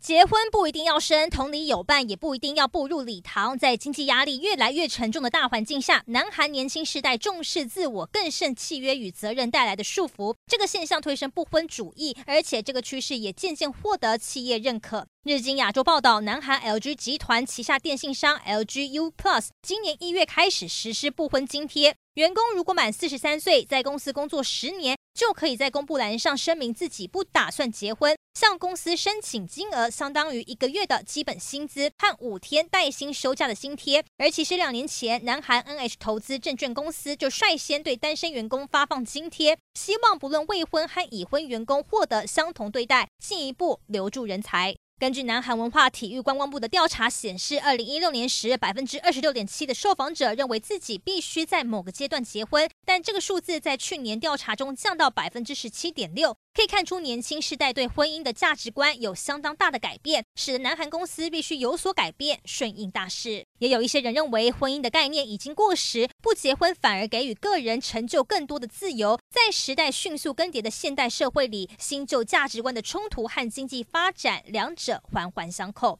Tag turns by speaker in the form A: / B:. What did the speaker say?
A: 结婚不一定要生，同理有伴也不一定要步入礼堂。在经济压力越来越沉重的大环境下，南韩年轻世代重视自我，更胜契约与责任带来的束缚。这个现象推升不婚主义，而且这个趋势也渐渐获得企业认可。日经亚洲报道，南韩 LG 集团旗下电信商 LG U Plus 今年一月开始实施不婚津贴，员工如果满四十三岁，在公司工作十年，就可以在公布栏上声明自己不打算结婚，向公司申请金额相当于一个月的基本薪资和五天带薪休假的津贴。而其实两年前，南韩 NH 投资证券公司就率先对单身员工发放津贴，希望不论未婚和已婚员工获得相同对待，进一步留住人才。根据南韩文化体育观光部的调查显示，二零一六年时，百分之二十六点七的受访者认为自己必须在某个阶段结婚，但这个数字在去年调查中降到百分之十七点六。可以看出，年轻世代对婚姻的价值观有相当大的改变，使得南韩公司必须有所改变，顺应大势。也有一些人认为，婚姻的概念已经过时，不结婚反而给予个人成就更多的自由。在时代迅速更迭的现代社会里，新旧价值观的冲突和经济发展两者环环相扣。